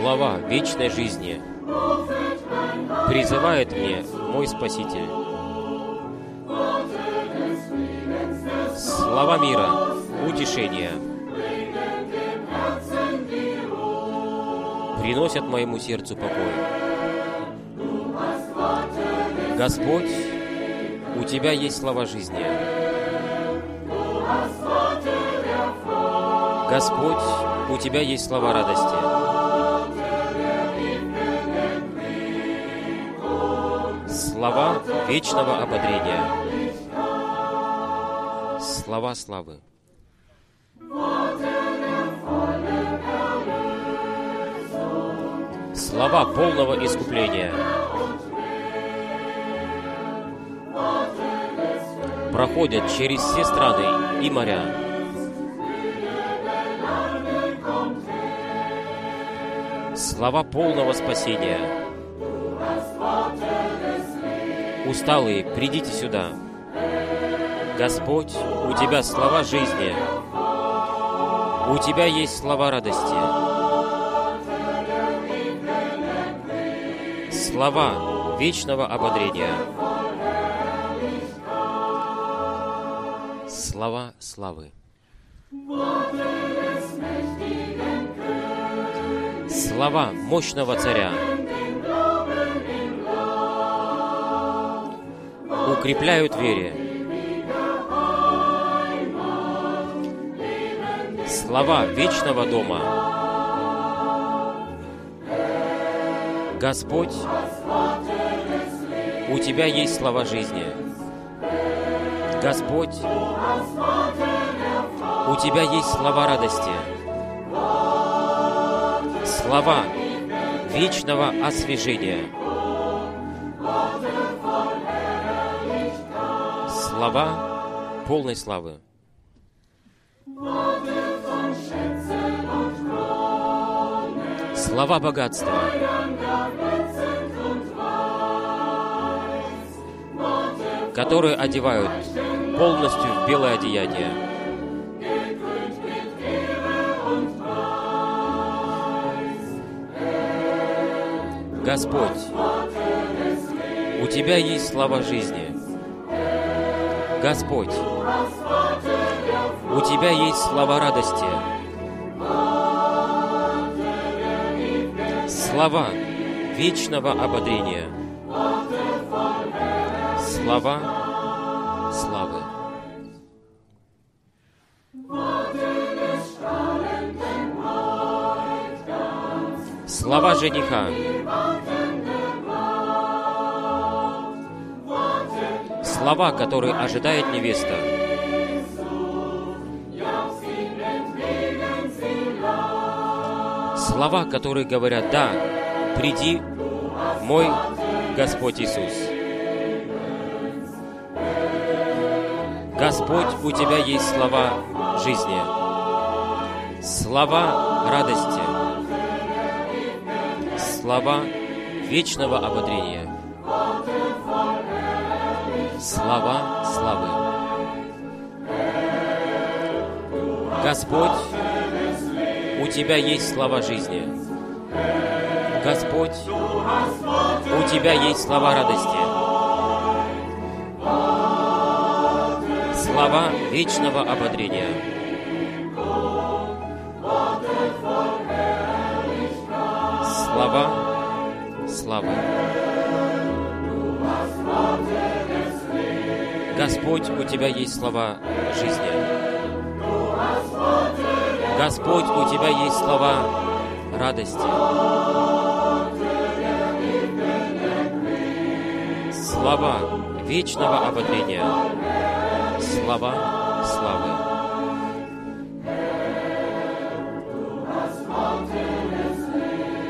Слова вечной жизни призывает мне мой Спаситель. Слова мира, утешения приносят моему сердцу покой. Господь, у Тебя есть слова жизни. Господь, у Тебя есть слова радости. Слова вечного ободрения. Слова славы. Слова полного искупления. Проходят через все страны и моря. Слова полного спасения. Усталые, придите сюда. Господь, у Тебя слова жизни. У Тебя есть слова радости. Слова вечного ободрения. Слова славы. Слова мощного царя. Укрепляют вере. Слова вечного дома. Господь, у Тебя есть слова жизни. Господь, у Тебя есть слова радости. Слова вечного освежения. Слова полной славы. Слова богатства. которые одевают полностью в белое одеяние. Господь, у Тебя есть слова жизни. Господь, у Тебя есть слова радости. Слова вечного ободрения. Слова славы. Слова жениха. Слова, которые ожидает невеста. Слова, которые говорят, да, приди, мой Господь Иисус. Господь, у Тебя есть слова жизни, слова радости, слова вечного ободрения, слова славы. Господь, у Тебя есть слова жизни. Господь, у Тебя есть слова радости. Слова вечного ободрения. Слова славы. Господь, у Тебя есть слова жизни. Господь, у Тебя есть слова радости. Слова вечного ободрения. Слова славы.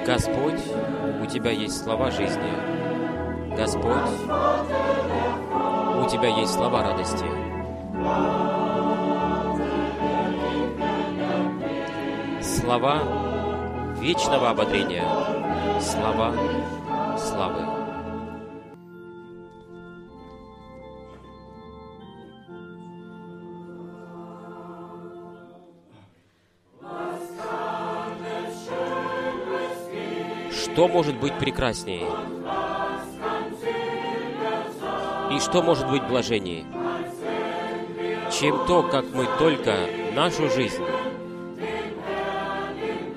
Господь, у Тебя есть слова жизни. Господь, у Тебя есть слова радости. Слова вечного ободрения. Слова славы. Что может быть прекраснее? И что может быть блаженнее, чем то, как мы только нашу жизнь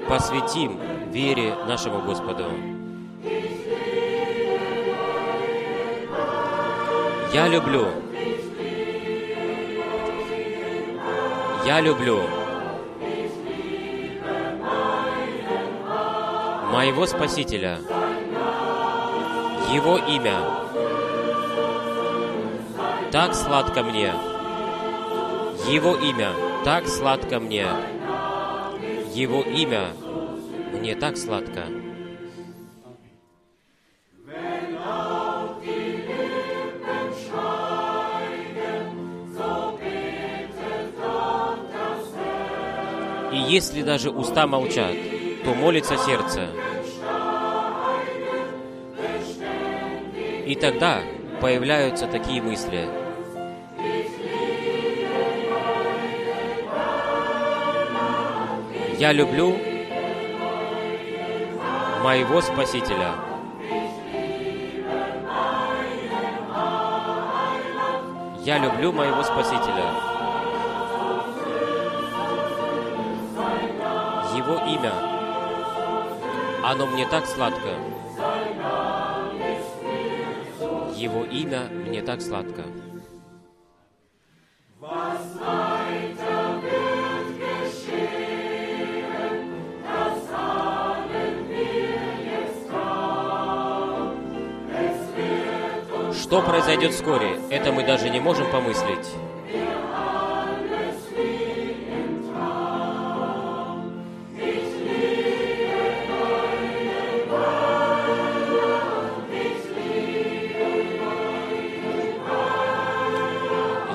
посвятим вере нашему Господу. Я люблю. Я люблю моего Спасителя, Его имя. Так сладко мне. Его имя так сладко мне. Его имя мне так сладко. И если даже уста молчат, то молится сердце. И тогда появляются такие мысли. Я люблю моего Спасителя. Я люблю моего Спасителя. Его имя, оно мне так сладко. Его имя мне так сладко. Что произойдет вскоре, это мы даже не можем помыслить.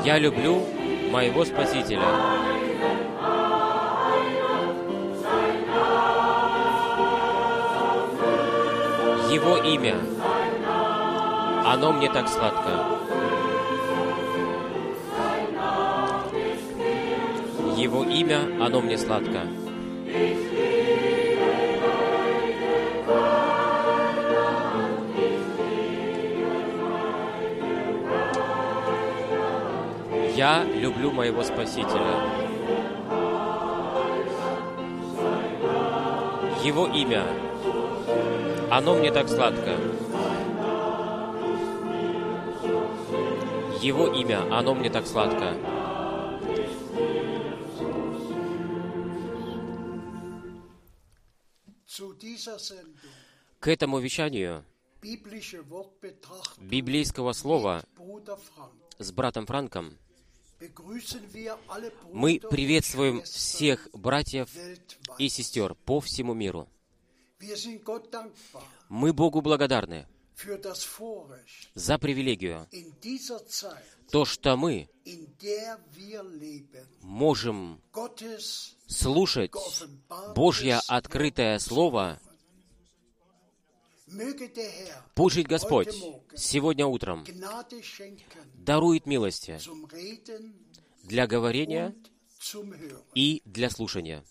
Я люблю моего Спасителя. Его имя, оно мне так сладко. Его имя, оно мне сладко. Я люблю моего Спасителя. Его имя, оно мне так сладко. Его имя, оно мне так сладко. К этому вещанию библейского слова с братом Франком мы приветствуем всех братьев и сестер по всему миру. Мы Богу благодарны за привилегию, то, что мы можем слушать Божье открытое Слово. Пусть Господь сегодня утром дарует милости для говорения и для слушания.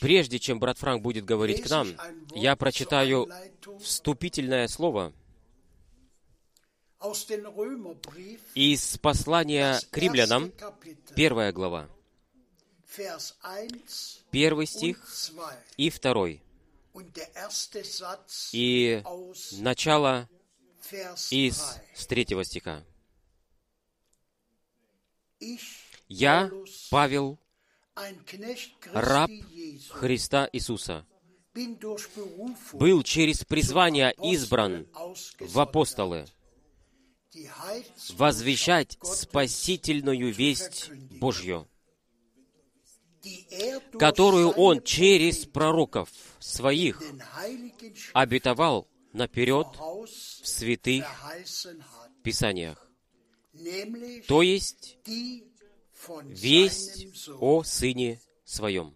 Прежде чем брат Франк будет говорить к нам, я прочитаю вступительное слово из послания к римлянам, первая глава, первый стих и второй, и начало из третьего стиха. «Я, Павел, раб Христа Иисуса, был через призвание избран в апостолы, возвещать спасительную весть Божью, которую Он через пророков своих обетовал наперед в святых Писаниях, то есть весть о Сыне Своем.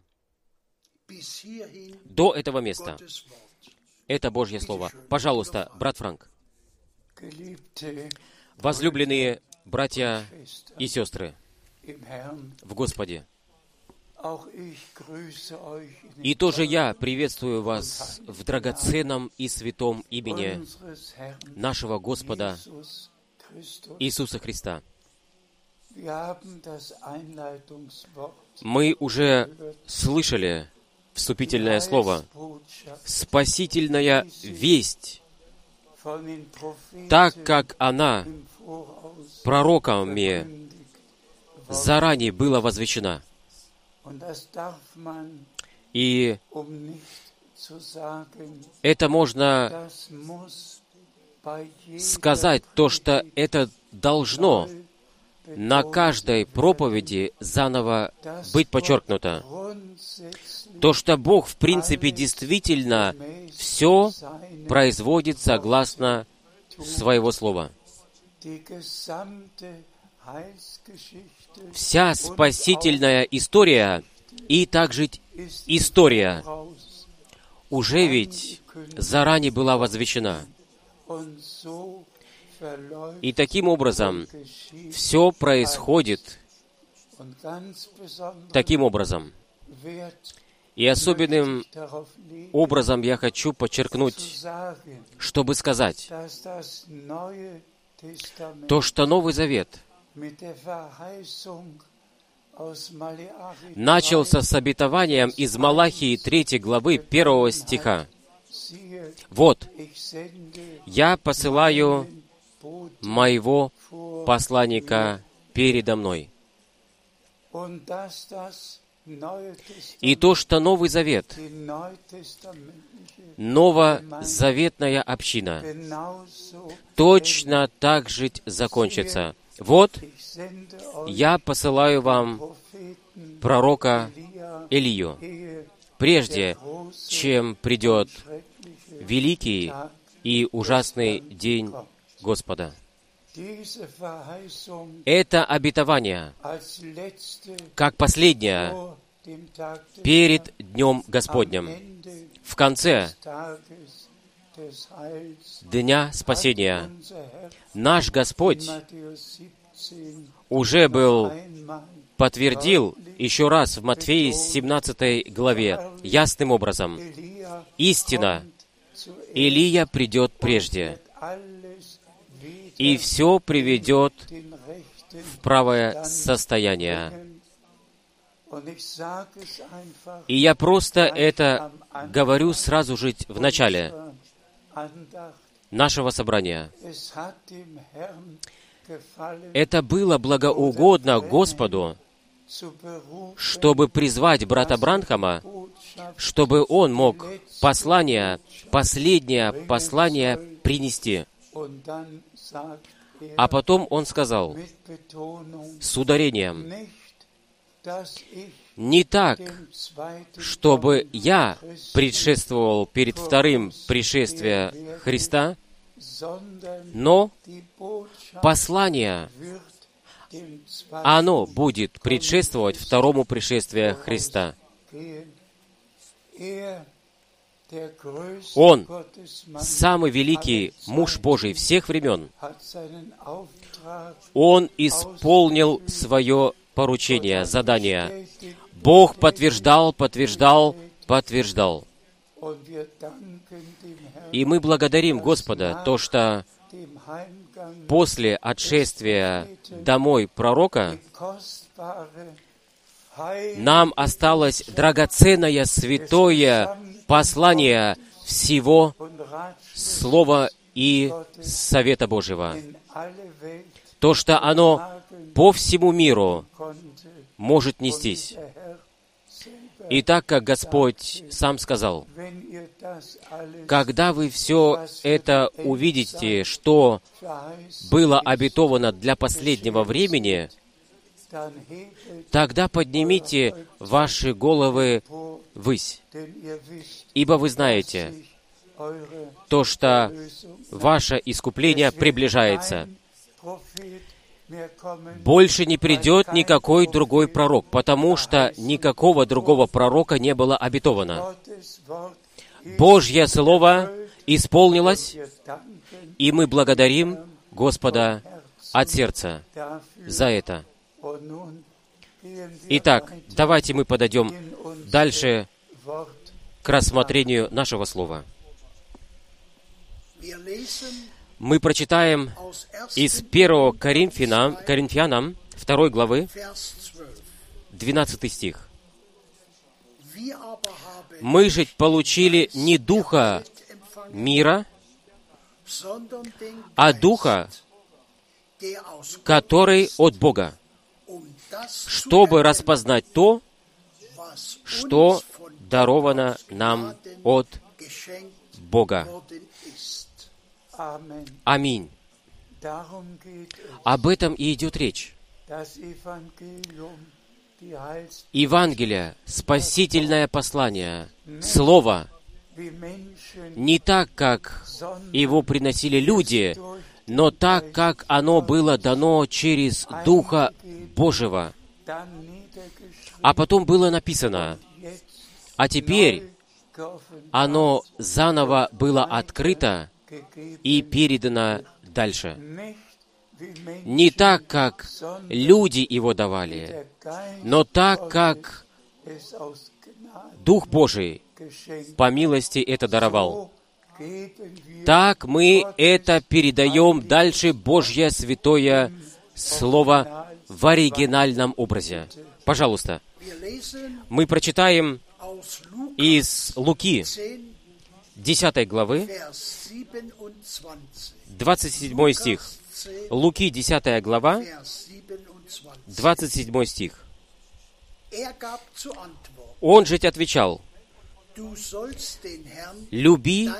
До этого места. Это Божье Слово. Пожалуйста, брат Франк. Возлюбленные братья и сестры в Господе, И тоже я приветствую вас в драгоценном и святом имени нашего Господа Иисуса Христа. Мы уже слышали вступительное слово. Спасительная весть, так как она пророками заранее была возвещена. И это можно сказать, то, что это должно на каждой проповеди заново быть подчеркнуто. То, что Бог, в принципе, действительно все производит согласно своего слова. Вся спасительная история и также история уже ведь заранее была возвещена. И таким образом все происходит таким образом. И особенным образом я хочу подчеркнуть, чтобы сказать, то, что Новый Завет начался с обетованием из Малахии 3 главы 1 стиха. «Вот, я посылаю моего посланника передо мной». И то, что Новый Завет, новозаветная община, точно так же закончится. Вот, я посылаю вам пророка Илью, прежде чем придет великий и ужасный день Господа. Это обетование, как последнее, перед Днем Господним, в конце Дня Спасения, наш Господь уже был подтвердил еще раз в Матфеи 17 главе ясным образом. Истина, Илия придет прежде, и все приведет в правое состояние. И я просто это говорю сразу же в начале нашего собрания. Это было благоугодно Господу, чтобы призвать брата Бранхама, чтобы он мог послание, последнее послание принести. А потом он сказал с ударением, не так, чтобы я предшествовал перед вторым пришествием Христа, но послание, оно будет предшествовать второму пришествию Христа. Он, самый великий муж Божий всех времен, он исполнил свое поручение, задание. Бог подтверждал, подтверждал, подтверждал. И мы благодарим Господа, то, что после отшествия домой пророка нам осталось драгоценное святое послание всего Слова и Совета Божьего. То, что оно по всему миру может нестись. И так как Господь сам сказал, когда вы все это увидите, что было обетовано для последнего времени, тогда поднимите ваши головы ввысь, ибо вы знаете то, что ваше искупление приближается. Больше не придет никакой другой пророк, потому что никакого другого пророка не было обетовано. Божье Слово исполнилось, и мы благодарим Господа от сердца за это. Итак, давайте мы подойдем дальше к рассмотрению нашего слова. Мы прочитаем из 1 Коринфянам, Коринфянам 2 главы, 12 стих. «Мы же получили не духа мира, а духа, который от Бога, чтобы распознать то, что даровано нам от Бога. Аминь. Об этом и идет речь. Евангелие, спасительное послание, Слово, не так, как его приносили люди, но так, как оно было дано через Духа Божьего. А потом было написано, а теперь оно заново было открыто и передано дальше. Не так, как люди его давали, но так, как Дух Божий по милости это даровал. Так мы это передаем дальше Божье святое Слово в оригинальном образе. Пожалуйста, мы прочитаем из Луки, 10 главы, 27 стих. Луки, 10 глава, 27 стих. Он же отвечал, «Люби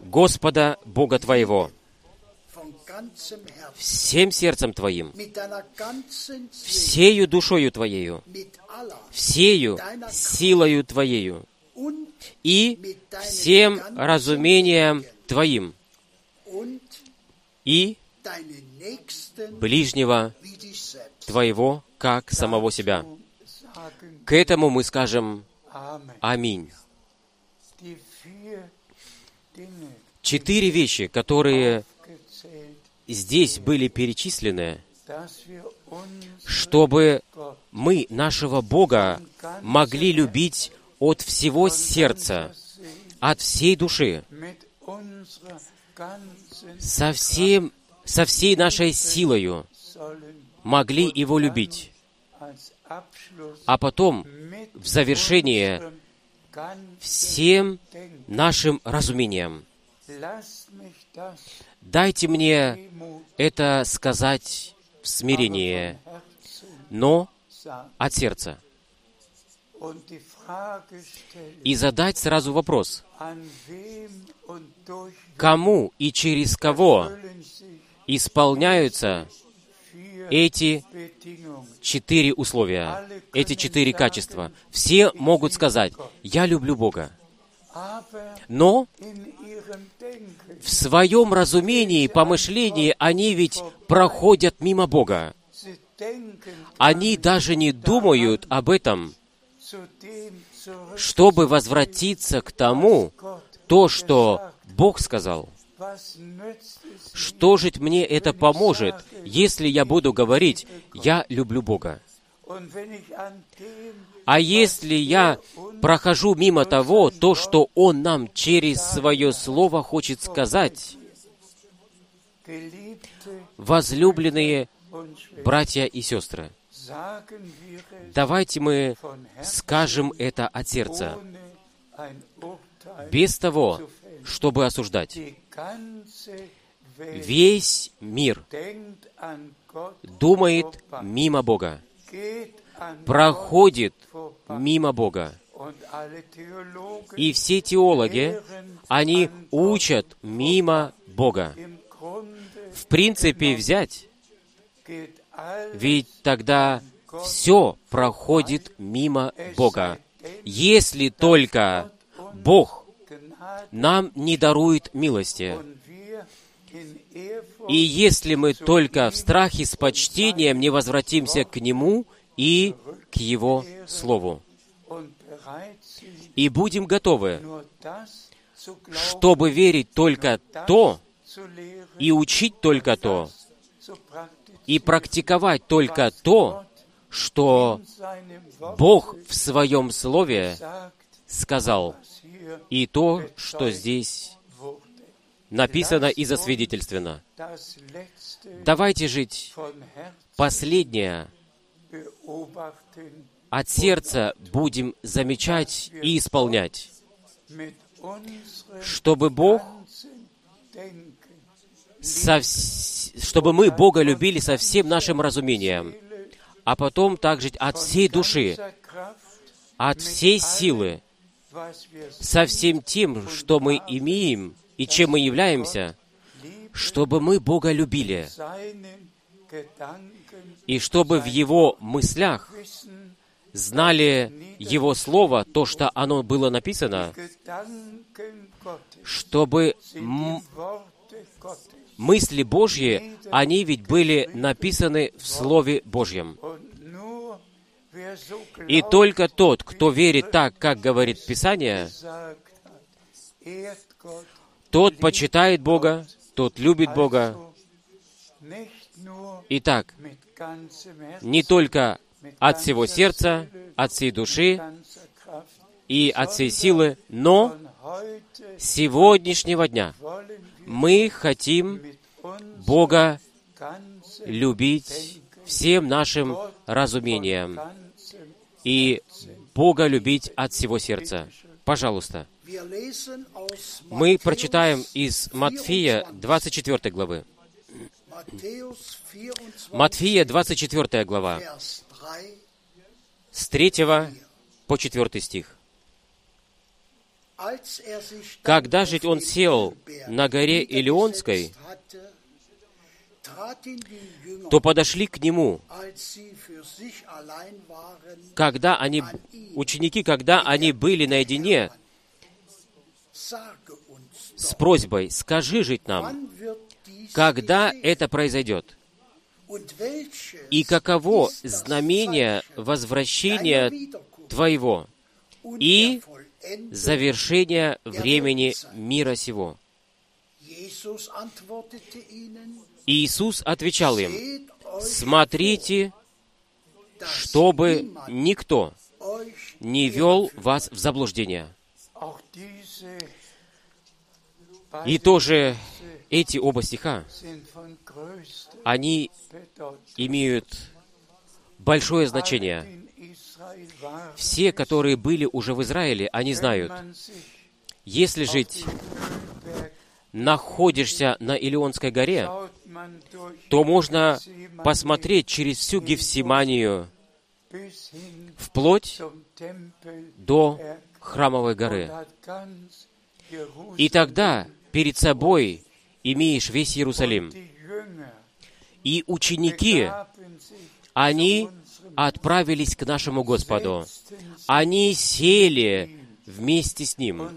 Господа Бога твоего всем сердцем твоим, всею душою твоею, всею силою твоею и всем разумением твоим, и ближнего твоего, как самого себя. К этому мы скажем Аминь. Четыре вещи, которые здесь были перечислены, чтобы мы нашего Бога могли любить от всего сердца, от всей души, со, всем, со всей нашей силою могли Его любить. А потом, в завершение, всем нашим разумением. Дайте мне это сказать в смирении, но от сердца. И задать сразу вопрос, кому и через кого исполняются эти четыре условия, эти четыре качества. Все могут сказать, я люблю Бога. Но в своем разумении помышлении они ведь проходят мимо Бога. Они даже не думают об этом, чтобы возвратиться к тому, то, что Бог сказал. Что же мне это поможет, если я буду говорить, я люблю Бога? А если я прохожу мимо того, то, что Он нам через Свое Слово хочет сказать, возлюбленные братья и сестры, давайте мы скажем это от сердца, без того, чтобы осуждать. Весь мир думает мимо Бога, проходит мимо Бога. И все теологи, они учат мимо Бога. В принципе, взять, ведь тогда все проходит мимо Бога. Если только Бог нам не дарует милости. И если мы только в страхе с почтением не возвратимся к Нему и к Его Слову, и будем готовы, чтобы верить только то, и учить только то, и практиковать только то, что Бог в Своем Слове сказал и то, что здесь написано и засвидетельствовано. Давайте жить последнее от сердца будем замечать и исполнять, чтобы Бог, со, чтобы мы Бога любили со всем нашим разумением, а потом также от всей души, от всей силы, со всем тем, что мы имеем и чем мы являемся, чтобы мы Бога любили, и чтобы в Его мыслях знали Его Слово, то, что оно было написано, чтобы мысли Божьи, они ведь были написаны в Слове Божьем. И только тот, кто верит так, как говорит Писание, тот почитает Бога, тот любит Бога. Итак, не только от всего сердца, от всей души и от всей силы, но сегодняшнего дня мы хотим Бога любить всем нашим разумением и Бога любить от всего сердца. Пожалуйста. Мы прочитаем из Матфея 24 главы. Матфея 24 глава, с 3 по 4 стих. Когда же он сел на горе Илионской, то подошли к нему, когда они, ученики, когда они были наедине, с просьбой, скажи жить нам, когда это произойдет, и каково знамение возвращения Твоего и завершения времени мира сего. Иисус отвечал им, смотрите, чтобы никто не вел вас в заблуждение. И тоже эти оба стиха, они имеют большое значение. Все, которые были уже в Израиле, они знают, если жить находишься на Илионской горе, то можно посмотреть через всю Гефсиманию вплоть до Храмовой горы. И тогда перед собой имеешь весь Иерусалим. И ученики, они отправились к нашему Господу. Они сели вместе с Ним.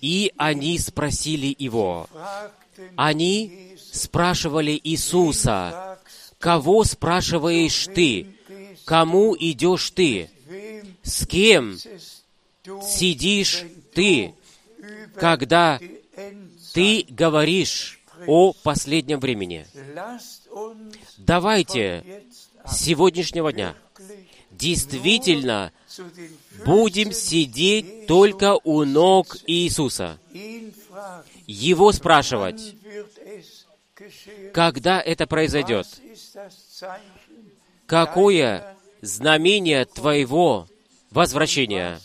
И они спросили Его. Они спрашивали Иисуса, «Кого спрашиваешь ты? Кому идешь ты? С кем сидишь ты, когда ты говоришь о последнем времени. Давайте с сегодняшнего дня действительно будем сидеть только у ног Иисуса, Его спрашивать, когда это произойдет, какое знамение Твоего возвращения,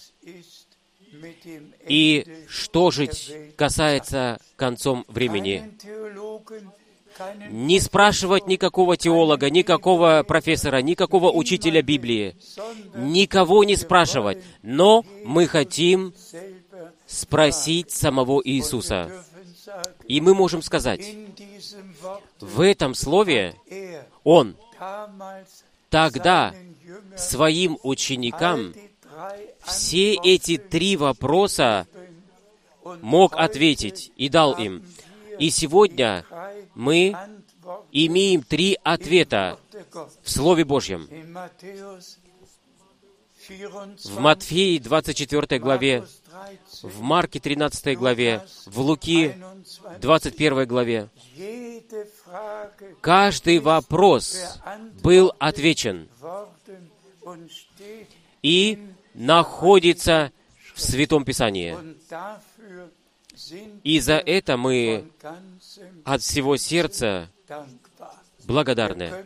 и что же касается концом времени. Не спрашивать никакого теолога, никакого профессора, никакого учителя Библии. Никого не спрашивать. Но мы хотим спросить самого Иисуса. И мы можем сказать, в этом слове Он тогда своим ученикам все эти три вопроса мог ответить и дал им. И сегодня мы имеем три ответа в Слове Божьем. В Матфеи 24 главе в Марке 13 главе, в Луки 21 главе. Каждый вопрос был отвечен и находится в Святом Писании. И за это мы от всего сердца благодарны.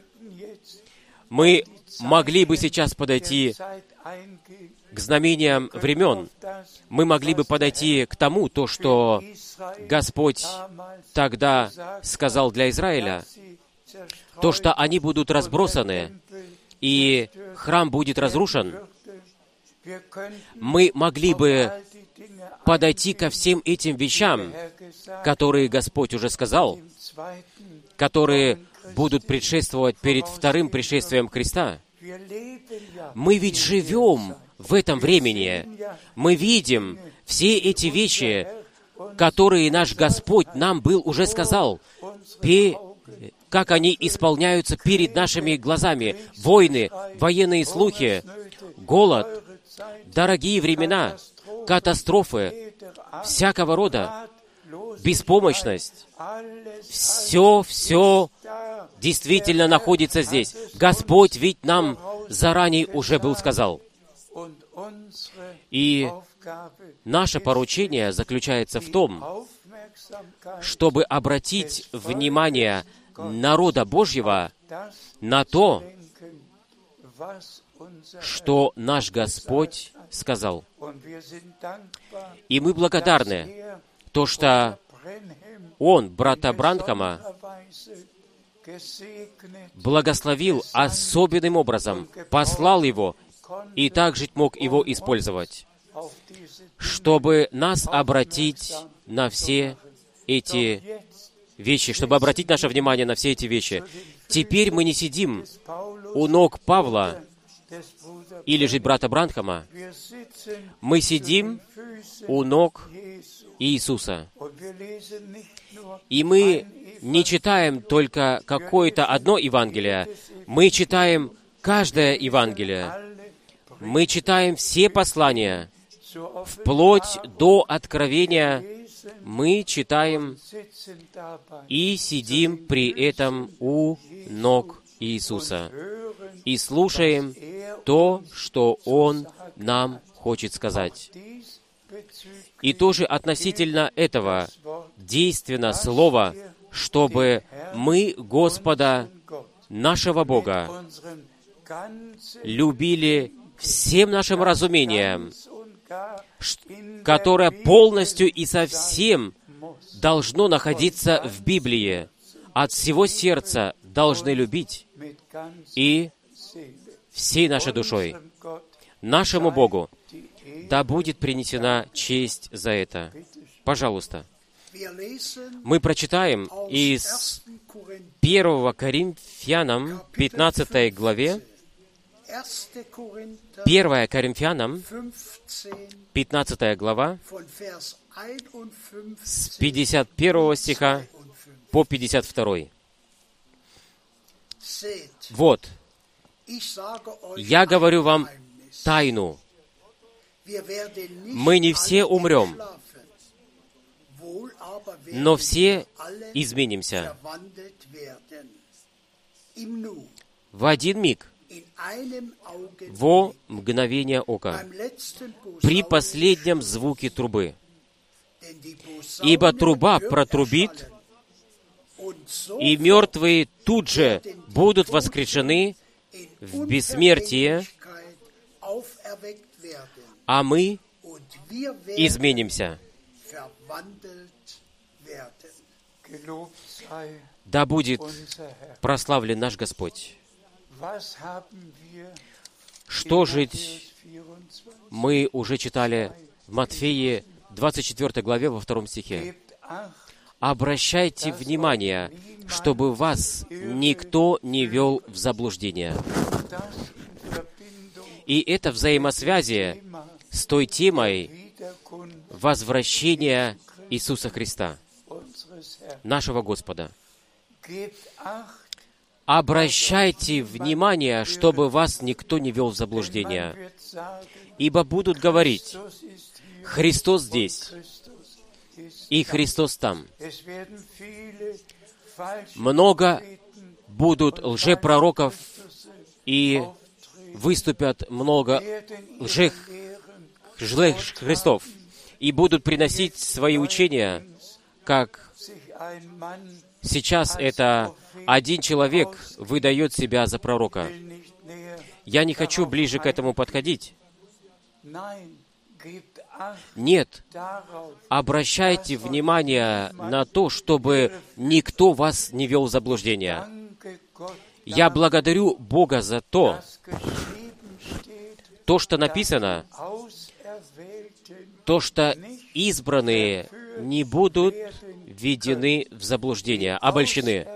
Мы могли бы сейчас подойти к знамениям времен. Мы могли бы подойти к тому, то, что Господь тогда сказал для Израиля, то, что они будут разбросаны, и храм будет разрушен. Мы могли бы подойти ко всем этим вещам, которые Господь уже сказал, которые будут предшествовать перед вторым пришествием Христа. Мы ведь живем в этом времени. Мы видим все эти вещи, которые наш Господь нам был уже сказал, как они исполняются перед нашими глазами. Войны, военные слухи, голод, дорогие времена, катастрофы, всякого рода, беспомощность. Все, все действительно находится здесь. Господь ведь нам заранее уже был сказал. И наше поручение заключается в том, чтобы обратить внимание народа Божьего на то, что наш Господь сказал. И мы благодарны, то, что он, брата Бранхама, благословил особенным образом, послал его и также мог его использовать, чтобы нас обратить на все эти вещи, чтобы обратить наше внимание на все эти вещи. Теперь мы не сидим у ног Павла или же брата Бранхама. Мы сидим у ног Иисуса. И мы не читаем только какое-то одно Евангелие, мы читаем каждое Евангелие. Мы читаем все послания, вплоть до откровения мы читаем и сидим при этом у ног Иисуса и слушаем то, что Он нам хочет сказать. И тоже относительно этого действенно Слово, чтобы мы Господа, нашего Бога, любили всем нашим разумением, которое полностью и совсем должно находиться в Библии. От всего сердца должны любить и всей нашей душой. Нашему Богу да будет принесена честь за это. Пожалуйста. Мы прочитаем из 1 Коринфянам 15 главе, 1 Коринфянам 15 глава, с 51 стиха по 52. Вот, я говорю вам тайну. Мы не все умрем, но все изменимся. в один миг, во мгновение ока, при последнем звуке трубы. Ибо труба протрубит, и мертвые тут же будут воскрешены в бессмертие, а мы изменимся. Да будет прославлен наш Господь. Что жить мы уже читали в Матфея 24 главе во втором стихе. Обращайте внимание, чтобы вас никто не вел в заблуждение. И это взаимосвязи с той темой возвращения Иисуса Христа, нашего Господа. обращайте внимание, чтобы вас никто не вел в заблуждение. Ибо будут говорить, Христос здесь, и Христос там. Много будут лжепророков, и выступят много лжех, лжех Христов, и будут приносить свои учения, как сейчас это один человек выдает себя за пророка. Я не хочу ближе к этому подходить. Нет, обращайте внимание на то, чтобы никто вас не вел в заблуждение. Я благодарю Бога за то, то, что написано, то, что избранные не будут введены в заблуждение, обольщены.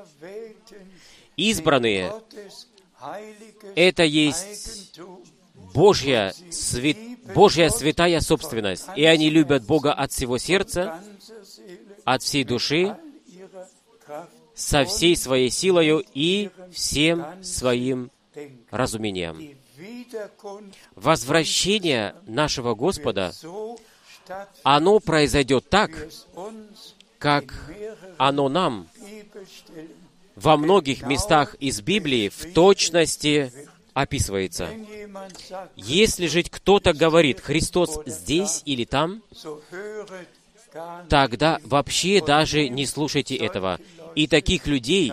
Избранные — это есть Божья, свят, Божья святая собственность, и они любят Бога от всего сердца, от всей души, со всей своей силою и всем своим разумением. Возвращение нашего Господа, оно произойдет так, как оно нам во многих местах из Библии в точности описывается. Если же кто-то говорит, Христос здесь или там, тогда вообще даже не слушайте этого. И таких людей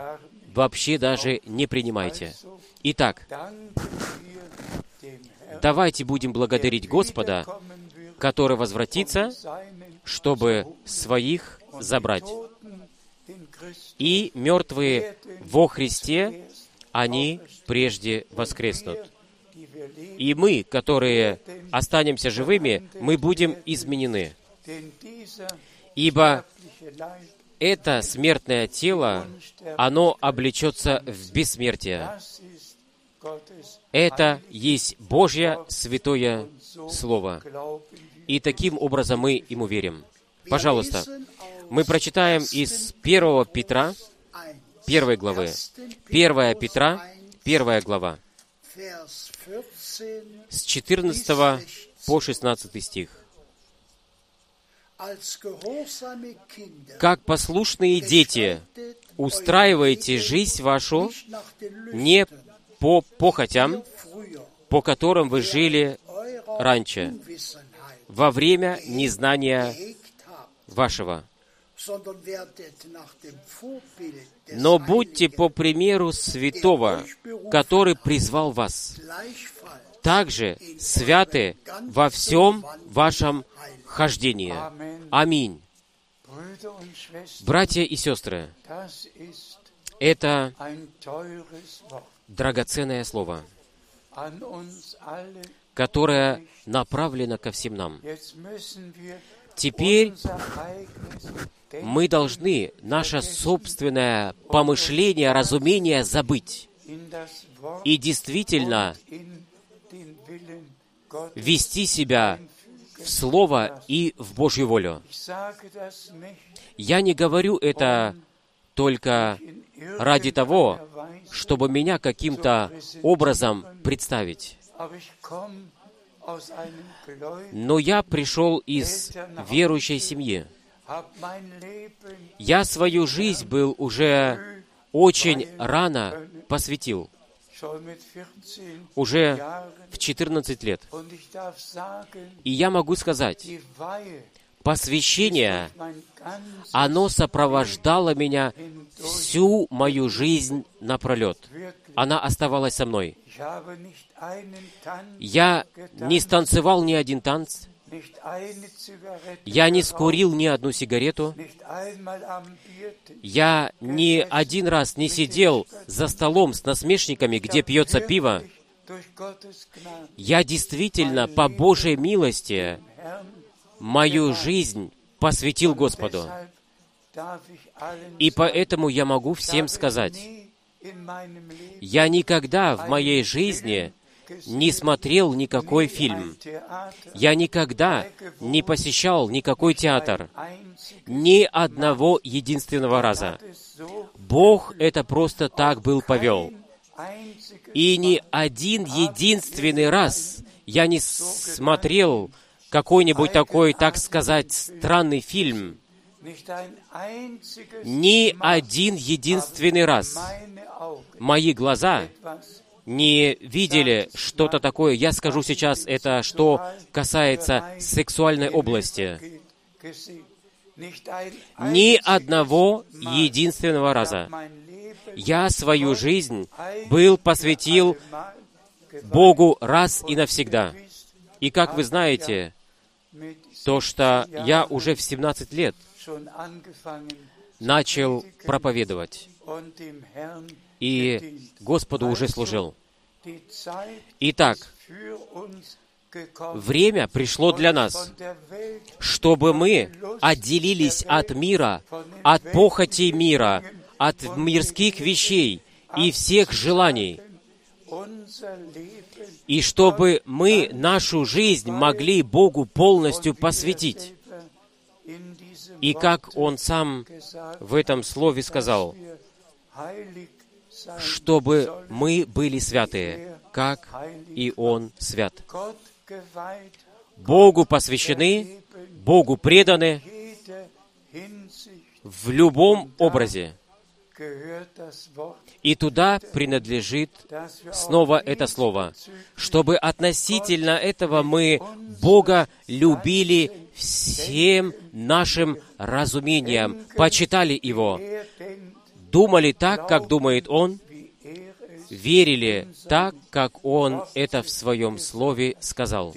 вообще даже не принимайте. Итак, давайте будем благодарить Господа, который возвратится, чтобы своих забрать. И мертвые во Христе, они прежде воскреснут. И мы, которые останемся живыми, мы будем изменены. Ибо это смертное тело, оно облечется в бессмертие. Это есть Божье святое Слово. И таким образом мы ему верим. Пожалуйста, мы прочитаем из 1 Петра, 1 главы. 1 Петра, 1 глава. С 14 по 16 стих. Как послушные дети, устраивайте жизнь вашу не по похотям, по которым вы жили раньше, во время незнания вашего. Но будьте по примеру святого, который призвал вас. Также святы во всем вашем хождении. Аминь. Братья и сестры, это драгоценное слово, которое направлено ко всем нам. Теперь мы должны наше собственное помышление, разумение забыть и действительно вести себя в Слово и в Божью волю. Я не говорю это только ради того, чтобы меня каким-то образом представить. Но я пришел из верующей семьи. Я свою жизнь был уже очень рано посвятил, уже в 14 лет. И я могу сказать, посвящение, оно сопровождало меня всю мою жизнь напролет. Она оставалась со мной. Я не станцевал ни один танц, я не скурил ни одну сигарету. Я ни один раз не сидел за столом с насмешниками, где пьется пиво. Я действительно, по Божьей милости, мою жизнь посвятил Господу. И поэтому я могу всем сказать, я никогда в моей жизни не смотрел никакой фильм. Я никогда не посещал никакой театр. Ни одного единственного раза. Бог это просто так был повел. И ни один единственный раз я не смотрел какой-нибудь такой, так сказать, странный фильм, ни один единственный раз мои глаза не видели что-то такое. Я скажу сейчас это, что касается сексуальной области. Ни одного единственного раза. Я свою жизнь был посвятил Богу раз и навсегда. И как вы знаете, то, что я уже в 17 лет начал проповедовать, и Господу уже служил. Итак, время пришло для нас, чтобы мы отделились от мира, от похоти мира, от мирских вещей и всех желаний, и чтобы мы нашу жизнь могли Богу полностью посвятить. И как Он сам в этом слове сказал, чтобы мы были святые, как и Он свят. Богу посвящены, Богу преданы в любом образе. И туда принадлежит снова это слово, чтобы относительно этого мы Бога любили всем нашим разумением, почитали Его, думали так, как думает Он, верили так, как Он это в Своем Слове сказал.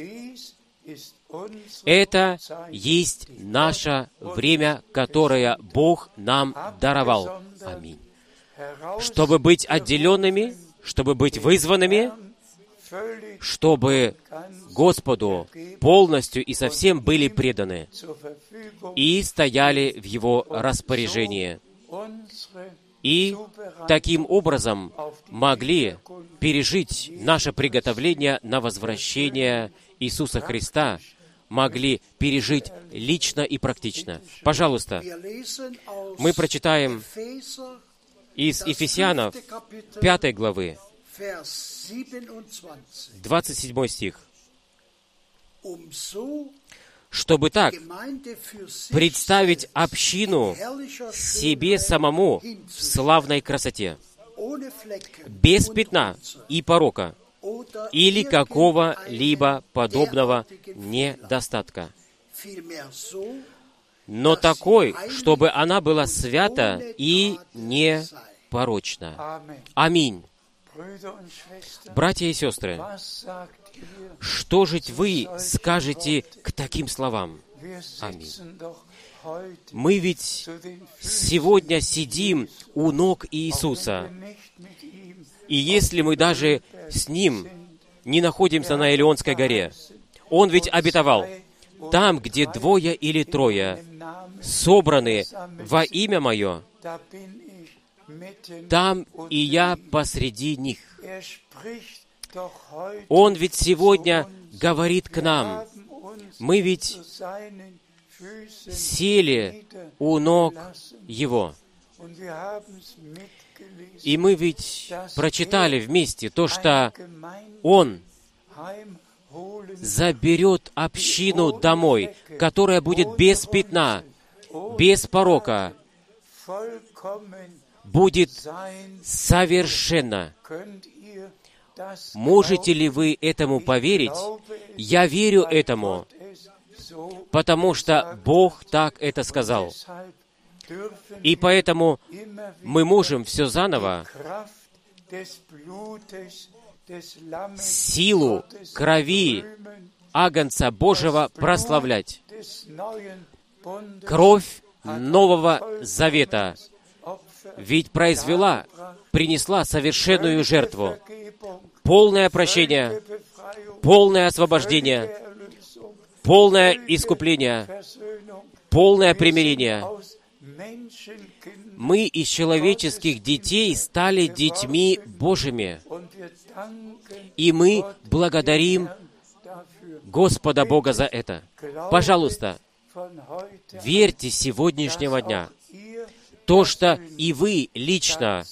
Это есть наше время, которое Бог нам даровал. Аминь. Чтобы быть отделенными, чтобы быть вызванными, чтобы Господу полностью и совсем были преданы и стояли в Его распоряжении. И таким образом могли пережить наше приготовление на возвращение Иисуса Христа могли пережить лично и практично. Пожалуйста, мы прочитаем из Ефесянов 5 главы, 27 стих. Чтобы так представить общину себе самому в славной красоте, без пятна и порока, или какого-либо подобного недостатка. Но такой, чтобы она была свята и непорочна. Аминь. Братья и сестры, что же вы скажете к таким словам? Аминь. Мы ведь сегодня сидим у ног Иисуса, и если мы даже с Ним не находимся на Илионской горе, Он ведь обетовал, там, где двое или трое собраны во имя Мое, там и я посреди них. Он ведь сегодня говорит к нам. Мы ведь сели у ног Его. И мы ведь прочитали вместе то, что Он заберет общину домой, которая будет без пятна, без порока, будет совершенно. Можете ли вы этому поверить? Я верю этому, потому что Бог так это сказал. И поэтому мы можем все заново силу крови Агнца Божьего прославлять. Кровь Нового Завета ведь произвела, принесла совершенную жертву, полное прощение, полное освобождение, полное искупление, полное примирение. Мы из человеческих детей стали детьми Божьими. И мы благодарим Господа Бога за это. Пожалуйста, верьте сегодняшнего дня, то, что и вы лично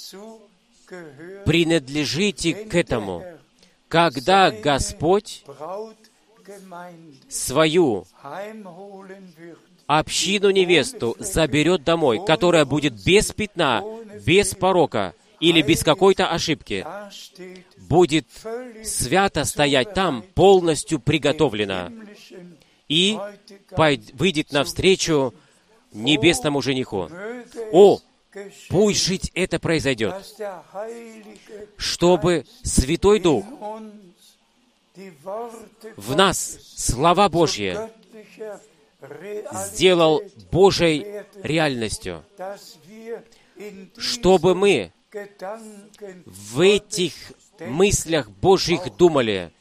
принадлежите к этому. Когда Господь свою общину невесту заберет домой, которая будет без пятна, без порока или без какой-то ошибки, будет свято стоять там, полностью приготовлена, и выйдет навстречу небесному жениху. О, пусть жить это произойдет, чтобы Святой Дух в нас слова Божьи сделал Божьей реальностью, чтобы мы в этих мыслях Божьих думали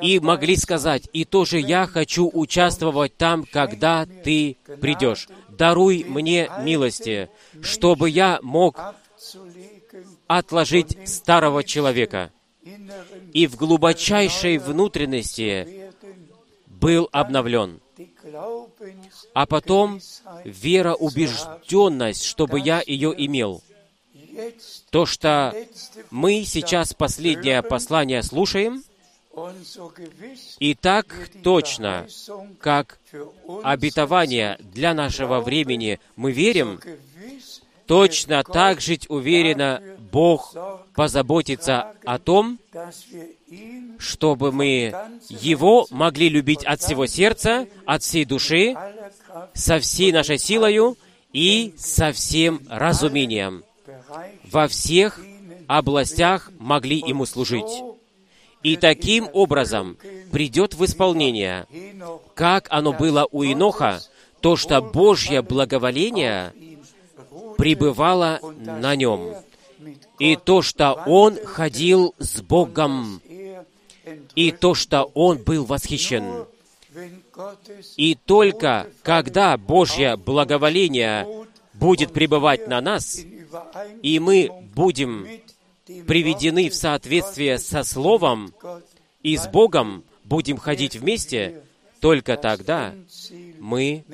и могли сказать, и тоже я хочу участвовать там, когда ты придешь. Даруй мне милости, чтобы я мог отложить старого человека и в глубочайшей внутренности был обновлен. А потом вера, убежденность, чтобы я ее имел. То, что мы сейчас последнее послание слушаем, и так точно, как обетование для нашего времени мы верим, точно так же уверенно Бог позаботится о том, чтобы мы Его могли любить от всего сердца, от всей души, со всей нашей силою и со всем разумением. Во всех областях могли Ему служить. И таким образом придет в исполнение, как оно было у Иноха, то, что Божье благоволение пребывало на нем, и то, что он ходил с Богом, и то, что он был восхищен. И только когда Божье благоволение будет пребывать на нас, и мы будем приведены в соответствие со Словом и с Богом будем ходить вместе, только тогда мы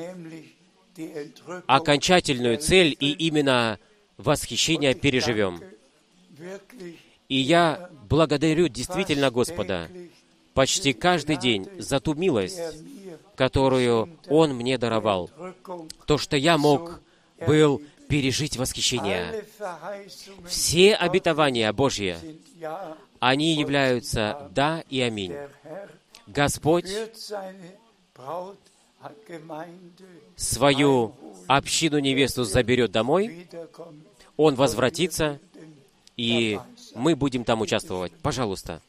окончательную цель и именно восхищение переживем. И я благодарю действительно Господа почти каждый день за ту милость, которую Он мне даровал. То, что я мог был пережить восхищение. Все обетования Божьи, они являются «да» и «аминь». Господь свою общину невесту заберет домой, Он возвратится, и мы будем там участвовать. Пожалуйста.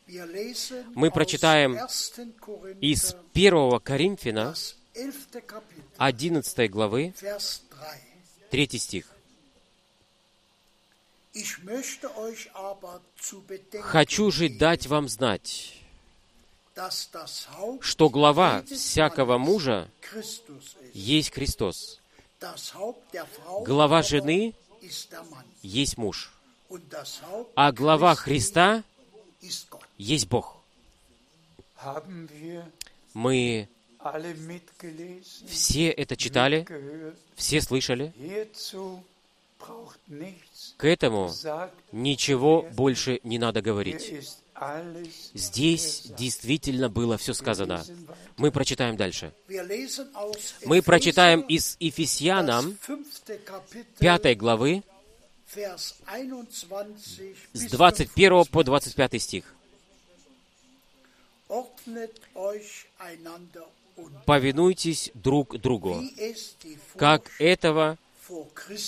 Мы прочитаем из 1 Коринфяна 11 главы, 3 стих. «Хочу же дать вам знать, что глава всякого мужа есть Христос. Глава жены есть муж, а глава Христа есть Бог. Мы все это читали, все слышали. К этому ничего больше не надо говорить. Здесь действительно было все сказано. Мы прочитаем дальше. Мы прочитаем из Ефесянам 5 главы с 21 по 25 стих. «Повинуйтесь друг другу, как этого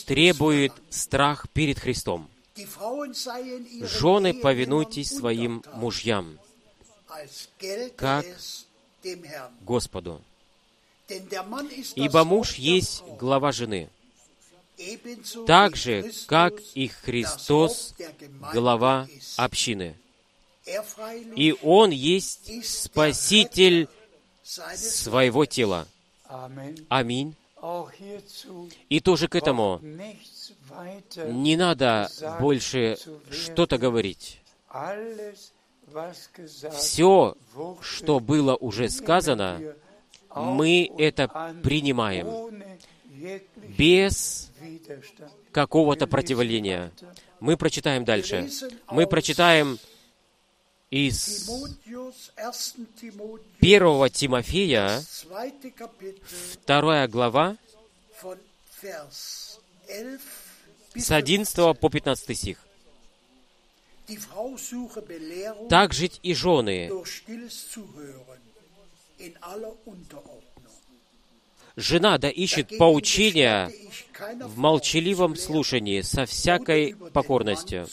требует страх перед Христом. Жены, повинуйтесь своим мужьям, как Господу. Ибо муж есть глава жены, так же, как и Христос глава общины. И Он есть Спаситель своего тела. Аминь. И тоже к этому не надо больше что-то говорить. Все, что было уже сказано, мы это принимаем без какого-то противления. Мы прочитаем дальше. Мы прочитаем из первого Тимофея, вторая глава, с 11 по 15 стих. Так жить и жены, Жена да ищет поучения в молчаливом слушании со всякой покорностью.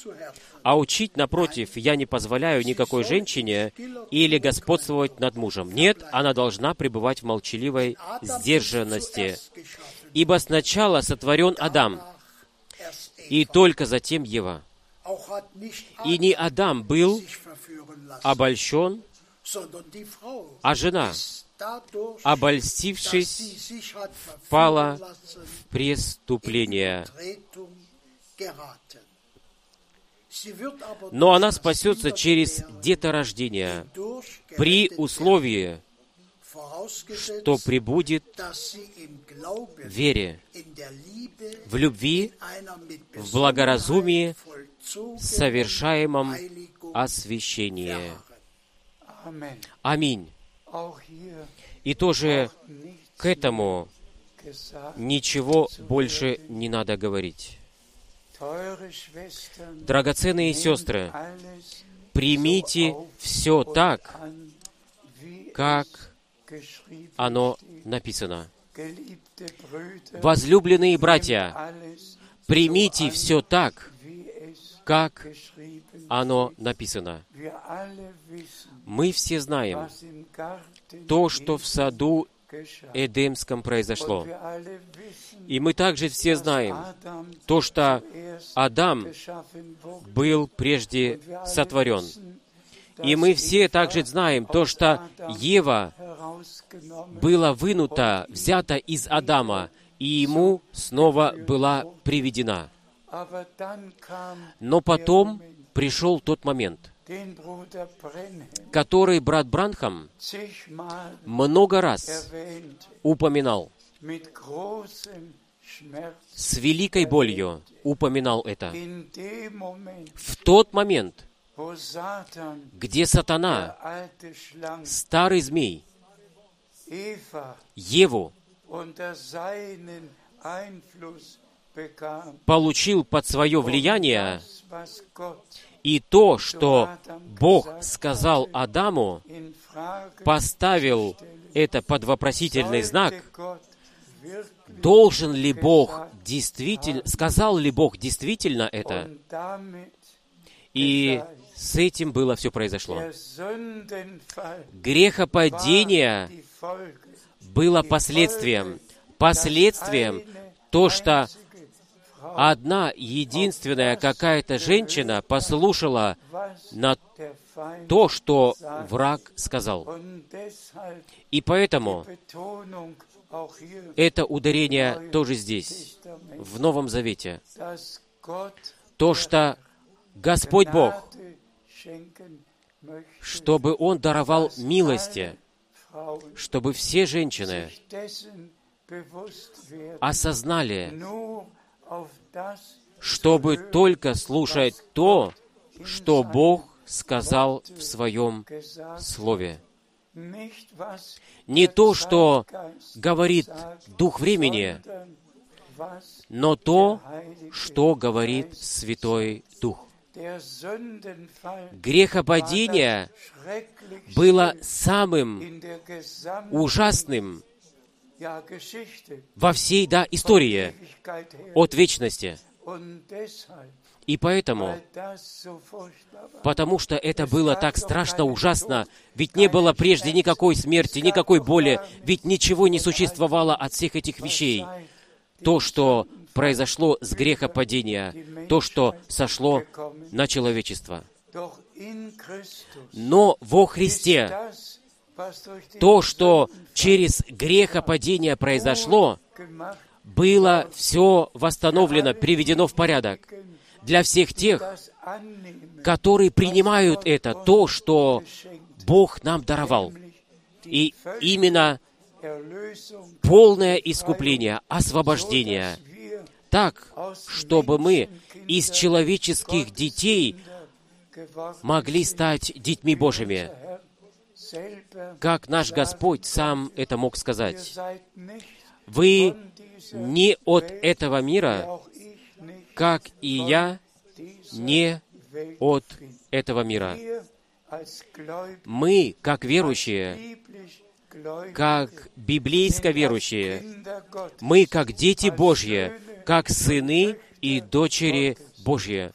А учить, напротив, я не позволяю никакой женщине или господствовать над мужем. Нет, она должна пребывать в молчаливой сдержанности. Ибо сначала сотворен Адам, и только затем Ева. И не Адам был обольщен, а жена, обольстившись, впала в преступление. Но она спасется через деторождение при условии, что прибудет в вере, в любви, в благоразумии, совершаемом освящении. Аминь. И тоже к этому ничего больше не надо говорить. Драгоценные сестры, примите все так, как оно написано. Возлюбленные братья, примите все так, как оно написано. Мы все знаем то, что в саду Эдемском произошло. И мы также все знаем то, что Адам был прежде сотворен. И мы все также знаем то, что Ева была вынута, взята из Адама, и ему снова была приведена. Но потом пришел тот момент, который брат Бранхам много раз упоминал, с великой болью упоминал это. В тот момент, где сатана, старый змей, Еву получил под свое влияние, и то, что Бог сказал Адаму, поставил это под вопросительный знак, должен ли Бог действительно, сказал ли Бог действительно это? И с этим было все произошло. Грехопадение было последствием. Последствием то, что одна единственная какая-то женщина послушала на то, что враг сказал. И поэтому это ударение тоже здесь, в Новом Завете. То, что Господь Бог, чтобы Он даровал милости, чтобы все женщины осознали, чтобы только слушать то, что Бог сказал в Своем Слове. Не то, что говорит Дух времени, но то, что говорит Святой Дух. Грехопадение было самым ужасным во всей да, истории. От вечности. И поэтому, потому что это было так страшно ужасно, ведь не было прежде никакой смерти, никакой боли, ведь ничего не существовало от всех этих вещей. То, что произошло с грехопадения, то, что сошло на человечество. Но во Христе то, что через грехопадение произошло, было все восстановлено, приведено в порядок. Для всех тех, которые принимают это, то, что Бог нам даровал. И именно полное искупление, освобождение, так, чтобы мы из человеческих детей могли стать детьми Божьими, как наш Господь сам это мог сказать. Вы не от этого мира, как и я не от этого мира. Мы, как верующие, как библейско верующие, мы, как дети Божьи, как сыны и дочери Божьи,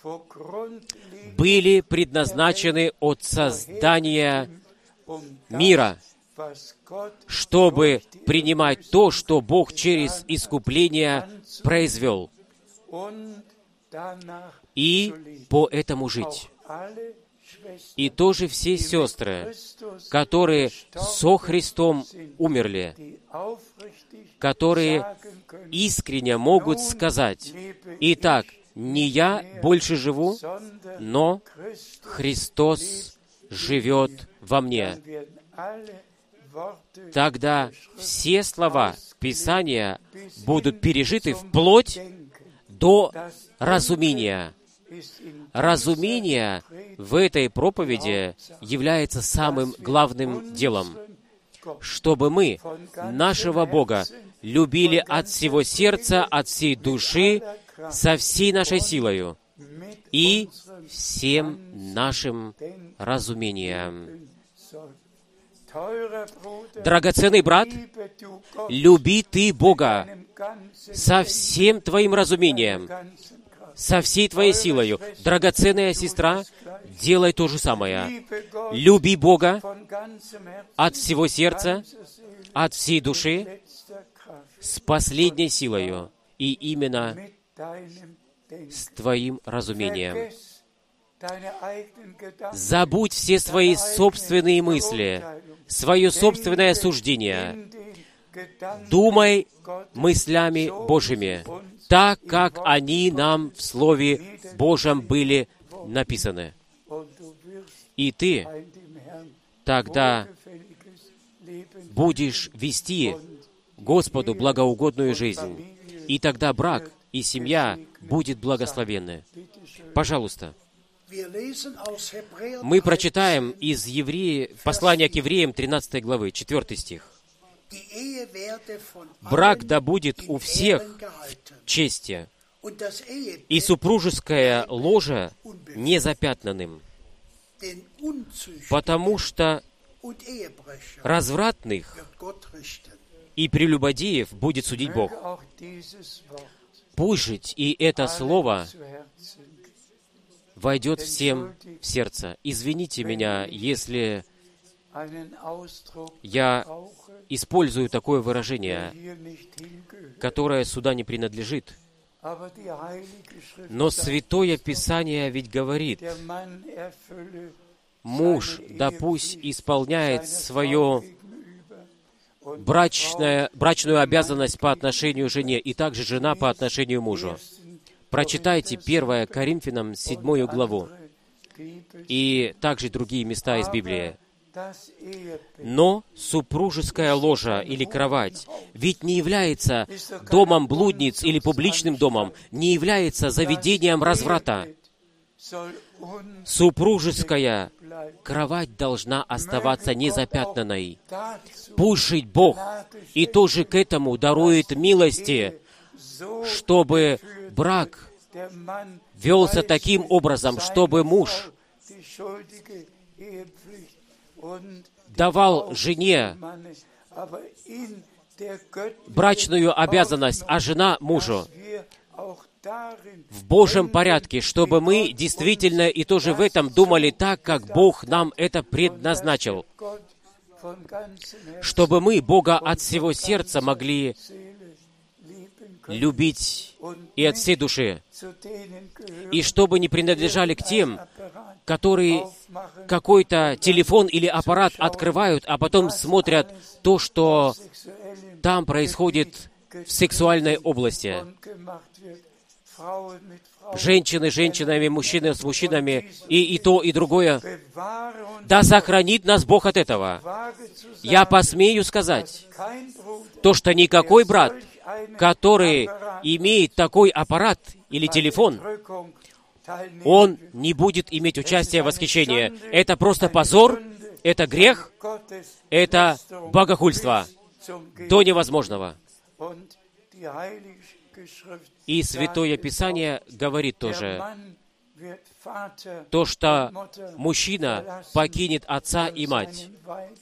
были предназначены от создания мира, чтобы принимать то, что Бог через искупление произвел, и по этому жить. И тоже все сестры, которые со Христом умерли, которые искренне могут сказать, «Итак, не я больше живу, но Христос живет во мне». Тогда все слова Писания будут пережиты вплоть до разумения. Разумение в этой проповеди является самым главным делом, чтобы мы нашего Бога любили от всего сердца, от всей души, со всей нашей силою и всем нашим разумением. Драгоценный брат, люби ты Бога со всем твоим разумением, со всей твоей силою. Драгоценная сестра, делай то же самое. Люби Бога от всего сердца, от всей души, с последней силою, и именно с твоим разумением. Забудь все свои собственные мысли, свое собственное суждение. Думай мыслями Божьими, так, как они нам в Слове Божьем были написаны. И ты тогда будешь вести Господу благоугодную жизнь. И тогда брак и семья будет благословенны. Пожалуйста. Мы прочитаем из евреи, послания к евреям 13 главы, 4 стих. «Брак да будет у всех в чести, и супружеская ложа незапятнанным, потому что развратных и прелюбодеев будет судить Бог. Пусть и это слово войдет всем в сердце. Извините меня, если я использую такое выражение, которое сюда не принадлежит. Но Святое Писание ведь говорит, муж, да пусть исполняет свою брачная, брачную обязанность по отношению к жене, и также жена по отношению к мужу. Прочитайте 1 Коринфянам 7 главу и также другие места из Библии. Но супружеская ложа или кровать ведь не является домом блудниц или публичным домом, не является заведением разврата. Супружеская кровать должна оставаться незапятнанной. Пусть Бог и тоже к этому дарует милости, чтобы брак велся таким образом, чтобы муж давал жене брачную обязанность, а жена мужу в Божьем порядке, чтобы мы действительно и тоже в этом думали так, как Бог нам это предназначил, чтобы мы Бога от всего сердца могли любить и от всей души, и чтобы не принадлежали к тем, которые какой-то телефон или аппарат открывают, а потом смотрят то, что там происходит в сексуальной области. женщины с женщинами, мужчины с мужчинами, и, и то, и другое. Да сохранит нас Бог от этого. Я посмею сказать, то, что никакой брат, который имеет такой аппарат или телефон, он не будет иметь участия в восхищении. Это просто позор, это грех, это богохульство до невозможного. И Святое Писание говорит тоже, то, что мужчина покинет отца и мать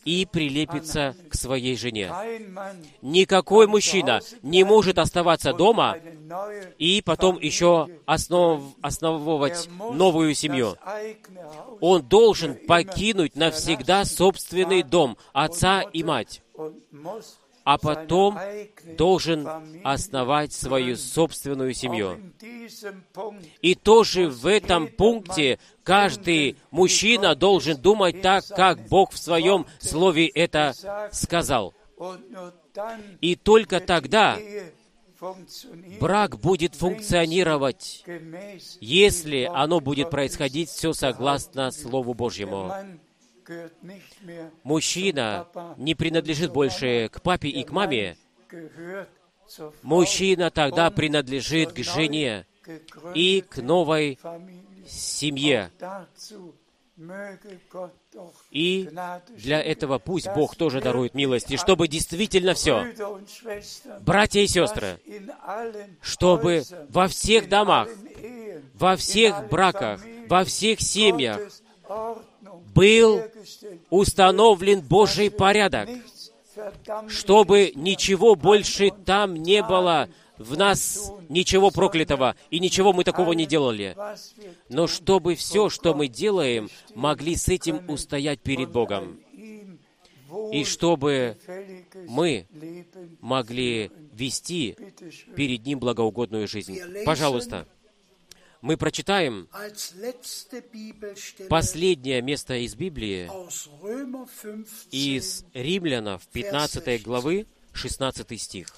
и прилепится к своей жене. Никакой мужчина не может оставаться дома и потом еще основ, основывать новую семью. Он должен покинуть навсегда собственный дом, отца и мать а потом должен основать свою собственную семью. И тоже в этом пункте каждый мужчина должен думать так, как Бог в своем слове это сказал. И только тогда брак будет функционировать, если оно будет происходить все согласно Слову Божьему мужчина не принадлежит больше к папе и к маме, мужчина тогда принадлежит к жене и к новой семье. И для этого пусть Бог тоже дарует милости, чтобы действительно все, братья и сестры, чтобы во всех домах, во всех браках, во всех семьях был установлен Божий порядок, чтобы ничего больше там не было в нас ничего проклятого, и ничего мы такого не делали. Но чтобы все, что мы делаем, могли с этим устоять перед Богом. И чтобы мы могли вести перед Ним благоугодную жизнь. Пожалуйста мы прочитаем последнее место из Библии из Римлянов 15 главы 16 стих.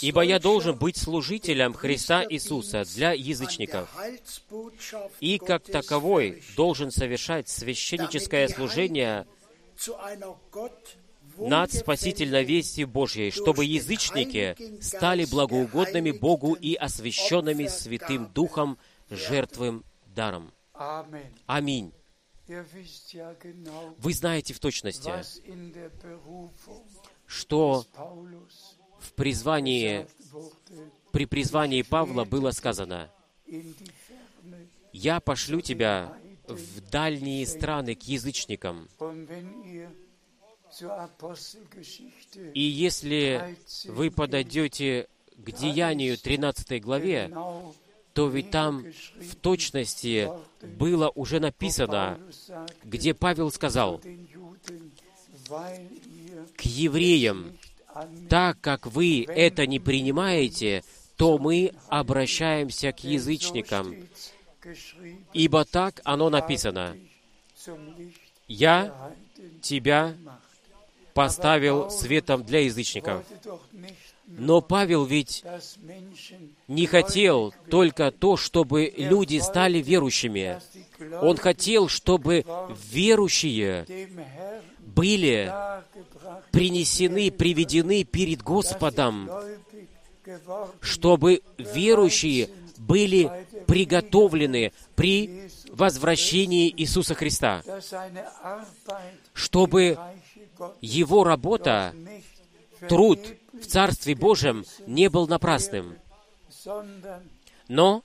Ибо я должен быть служителем Христа Иисуса для язычников, и как таковой должен совершать священническое служение над спасительной вестью Божьей, чтобы язычники стали благоугодными Богу и освященными Святым Духом жертвым даром. Аминь. Вы знаете в точности, что в призвании, при призвании Павла было сказано, «Я пошлю тебя в дальние страны к язычникам, и если вы подойдете к Деянию 13 главе, то ведь там в точности было уже написано, где Павел сказал, к евреям, так как вы это не принимаете, то мы обращаемся к язычникам, ибо так оно написано. Я тебя поставил светом для язычников. Но Павел ведь не хотел только то, чтобы люди стали верующими. Он хотел, чтобы верующие были принесены, приведены перед Господом, чтобы верующие были приготовлены при возвращении Иисуса Христа, чтобы его работа, труд в Царстве Божьем не был напрасным, но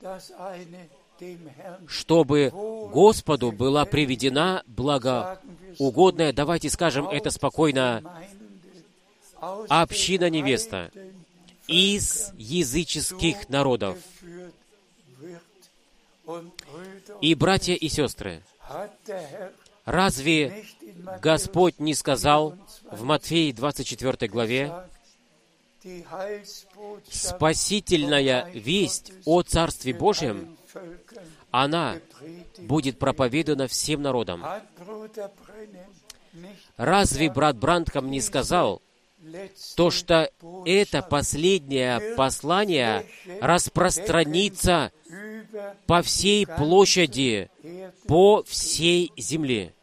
чтобы Господу была приведена благоугодная, давайте скажем это спокойно, община невеста из языческих народов. И, братья и сестры, разве Господь не сказал в Матфеи 24 главе, спасительная весть о Царстве Божьем, она будет проповедана всем народам. Разве брат Брандхам не сказал, то, что это последнее послание распространится по всей площади, по всей земле.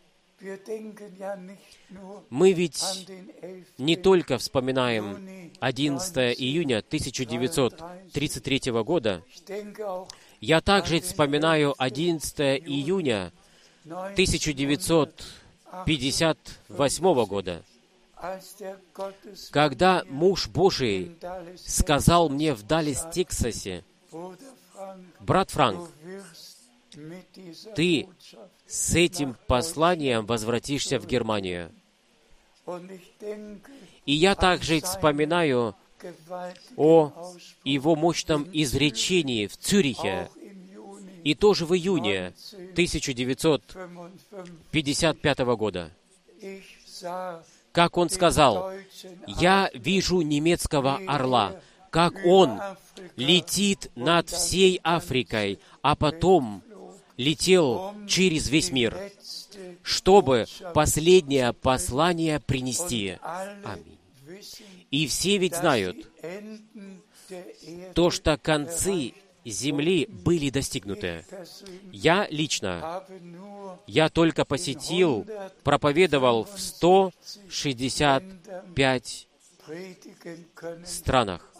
Мы ведь не только вспоминаем 11 июня 1933 года, я также вспоминаю 11 июня 1958 года, когда муж Божий сказал мне в Даллес, Тексасе, брат Франк, ты с этим посланием возвратишься в Германию. И я также вспоминаю о его мощном изречении в Цюрихе, и тоже в июне 1955 года. Как он сказал, «Я вижу немецкого орла, как он летит над всей Африкой, а потом летел через весь мир, чтобы последнее послание принести. Аминь. И все ведь знают, то, что концы земли были достигнуты. Я лично, я только посетил, проповедовал в 165 странах.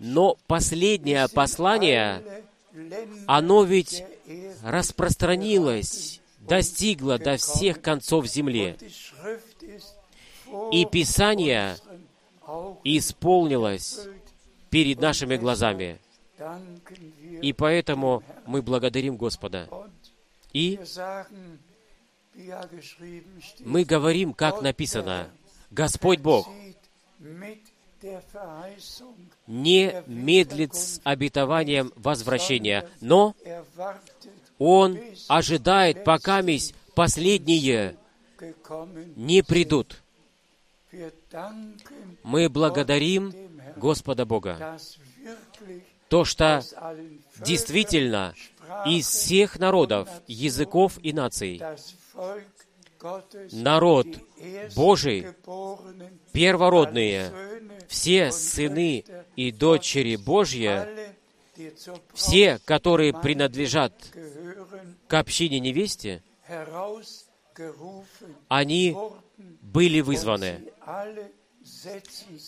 Но последнее послание, оно ведь распространилось, достигло до всех концов земли. И Писание исполнилось перед нашими глазами. И поэтому мы благодарим Господа. И мы говорим, как написано, Господь Бог не медлит с обетованием возвращения, но Он ожидает, пока месть последние не придут. Мы благодарим Господа Бога. То, что действительно из всех народов, языков и наций народ Божий, первородные, все сыны и дочери Божьи, все, которые принадлежат к общине невесте, они были вызваны.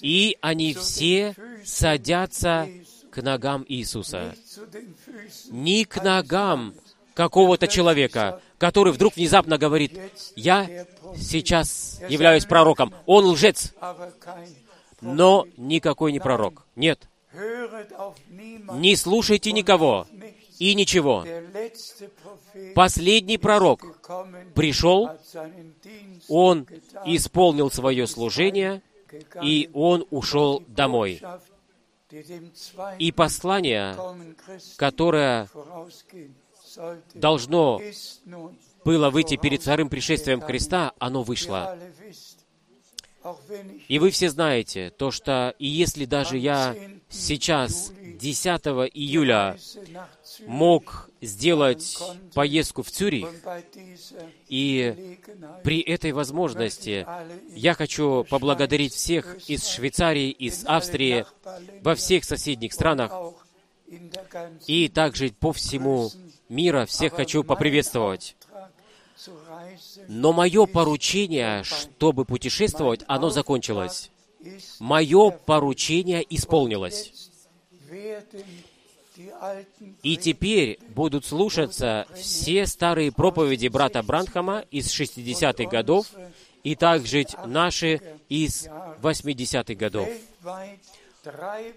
И они все садятся к ногам Иисуса. Не к ногам какого-то человека, который вдруг внезапно говорит, «Я сейчас являюсь пророком». Он лжец, но никакой не пророк. Нет. Не слушайте никого и ничего. Последний пророк пришел, он исполнил свое служение, и он ушел домой. И послание, которое должно было выйти перед вторым пришествием Христа, оно вышло. И вы все знаете, то, что и если даже я сейчас, 10 июля, мог сделать поездку в Цюрих, и при этой возможности я хочу поблагодарить всех из Швейцарии, из Австрии, во всех соседних странах, и также по всему мира всех хочу поприветствовать. Но мое поручение, чтобы путешествовать, оно закончилось. Мое поручение исполнилось. И теперь будут слушаться все старые проповеди брата Бранхама из 60-х годов и также наши из 80-х годов.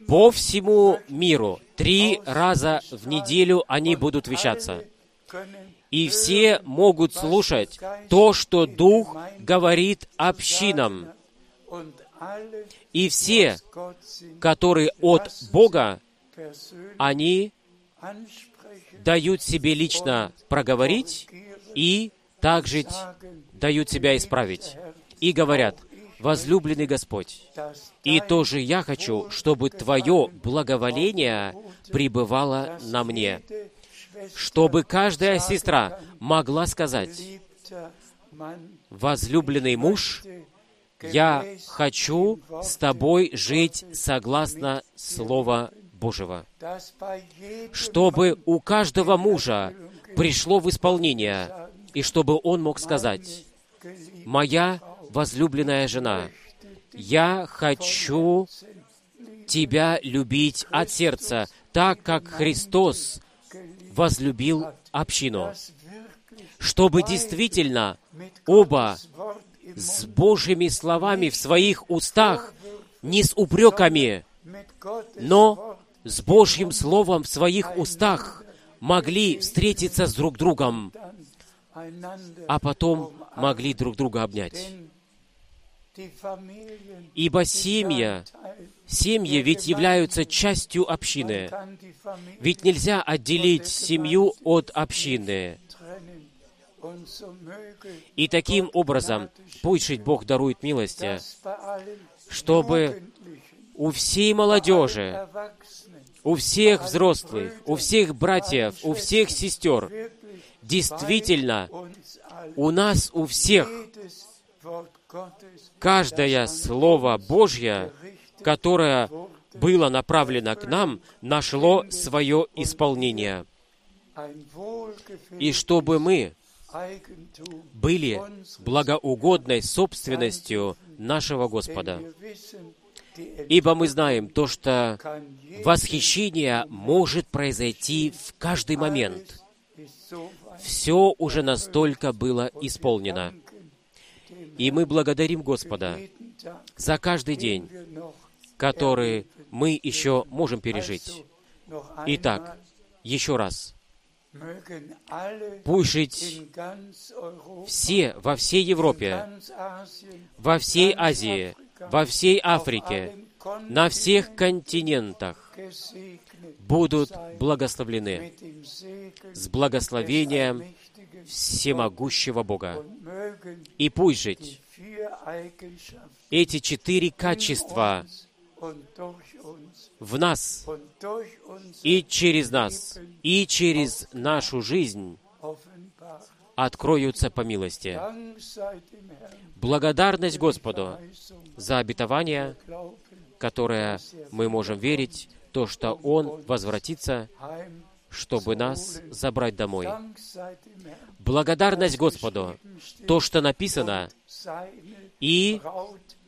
По всему миру три раза в неделю они будут вещаться и все могут слушать то, что Дух говорит общинам. И все, которые от Бога, они дают себе лично проговорить и также дают себя исправить. И говорят, возлюбленный Господь, и тоже я хочу, чтобы Твое благоволение пребывало на мне. Чтобы каждая сестра могла сказать, возлюбленный муж, я хочу с тобой жить согласно Слова Божьего, чтобы у каждого мужа пришло в исполнение, и чтобы он мог сказать, «Моя возлюбленная жена, я хочу тебя любить от сердца, так как Христос возлюбил общину, чтобы действительно оба с Божьими словами в своих устах, не с упреками, но с Божьим Словом в своих устах могли встретиться с друг другом, а потом могли друг друга обнять. Ибо семья, семьи ведь являются частью общины. Ведь нельзя отделить семью от общины. И таким образом, пусть Бог дарует милости, чтобы у всей молодежи, у всех взрослых, у всех братьев, у всех сестер, действительно, у нас, у всех, каждое Слово Божье, которое было направлено к нам, нашло свое исполнение. И чтобы мы были благоугодной собственностью нашего Господа. Ибо мы знаем то, что восхищение может произойти в каждый момент. Все уже настолько было исполнено. И мы благодарим Господа за каждый день, который мы еще можем пережить. Итак, еще раз, Пусть жить все во всей Европе, во всей Азии, во всей Африке, на всех континентах будут благословлены с благословением всемогущего Бога. И пусть жить эти четыре качества в нас и через нас, и через нашу жизнь откроются по милости. Благодарность Господу за обетование, которое мы можем верить, то, что Он возвратится, чтобы нас забрать домой. Благодарность Господу, то, что написано, и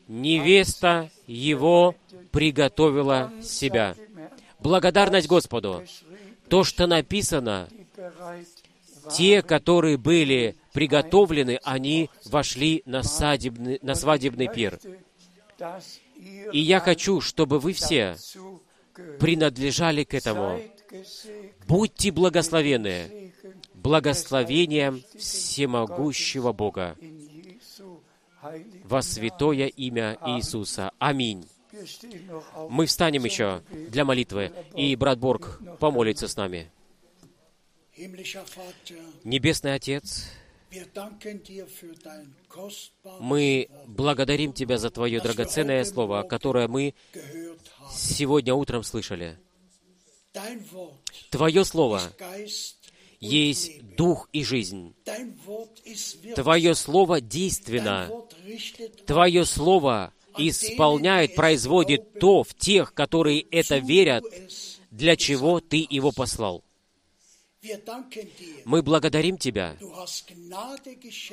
невеста его приготовила себя. Благодарность Господу. То, что написано, те, которые были приготовлены, они вошли на, садебный, на свадебный пир. И я хочу, чтобы вы все принадлежали к этому. Будьте благословены благословением всемогущего Бога во святое имя Иисуса. Аминь. Мы встанем еще для молитвы, и брат Борг помолится с нами. Небесный Отец, мы благодарим Тебя за Твое драгоценное Слово, которое мы сегодня утром слышали. Твое Слово есть дух и жизнь. Твое Слово действенно. Твое Слово исполняет, производит то в тех, которые это верят, для чего Ты его послал. Мы благодарим Тебя.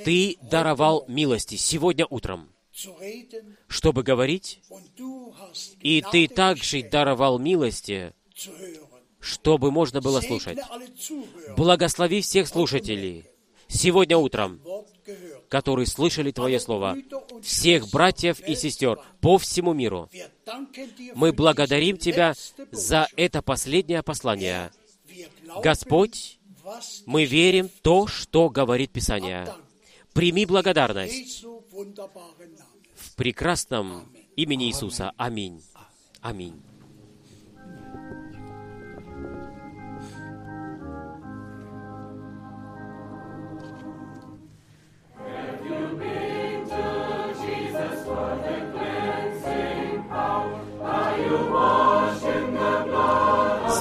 Ты даровал милости сегодня утром, чтобы говорить, и Ты также даровал милости, чтобы можно было слушать. Благослови всех слушателей. Сегодня утром, которые слышали Твое Слово, всех братьев и сестер по всему миру. Мы благодарим Тебя за это последнее послание. Господь, мы верим в то, что говорит Писание. Прими благодарность. В прекрасном имени Иисуса. Аминь. Аминь.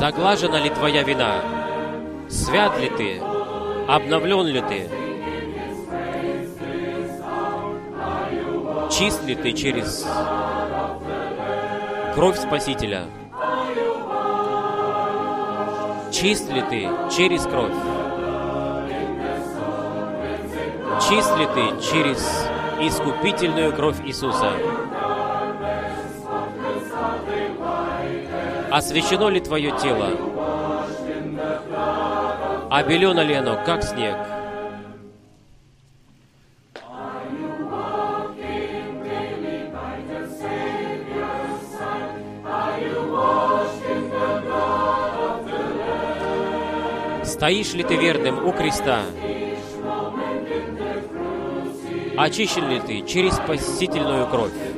Заглажена ли твоя вина? Свят ли ты? Обновлен ли ты? Чист ли ты через кровь Спасителя? Чист ли ты через кровь? Чист ли ты через искупительную кровь Иисуса? Освящено ли твое тело? Обелено ли оно, как снег? Стоишь ли ты верным у креста? Очищен ли ты через спасительную кровь?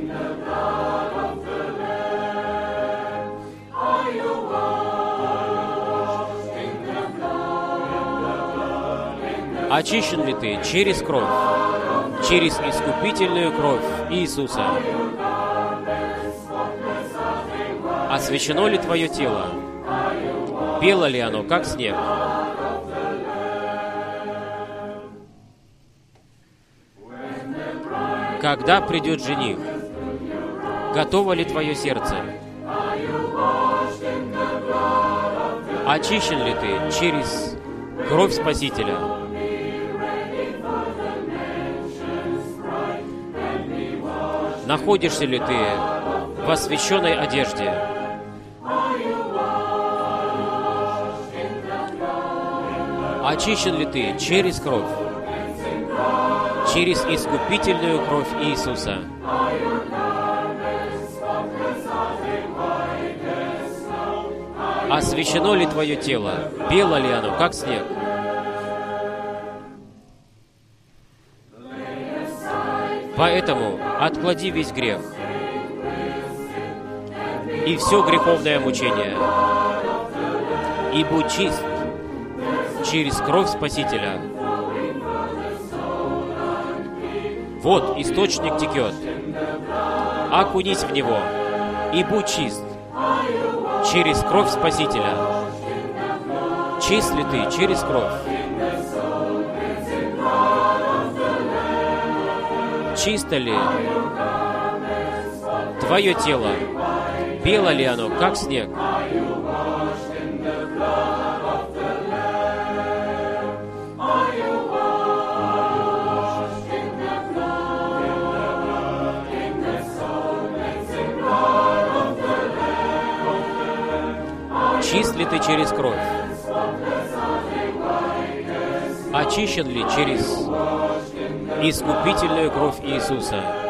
Очищен ли ты через кровь, через искупительную кровь Иисуса? Освящено ли твое тело? Бело ли оно, как снег? Когда придет жених? Готово ли твое сердце? Очищен ли ты через кровь Спасителя? Находишься ли ты в освященной одежде? Очищен ли ты через кровь? Через искупительную кровь Иисуса? Освящено ли твое тело? Бело ли оно, как снег? Поэтому отклади весь грех и все греховное мучение, и будь чист через кровь Спасителя. Вот источник текет. Окунись в него и будь чист через кровь Спасителя. Чист ли ты через кровь? Чисто ли твое тело? Бело ли оно, как снег? Чист ли ты через кровь? Очищен ли через искупительную кровь Иисуса?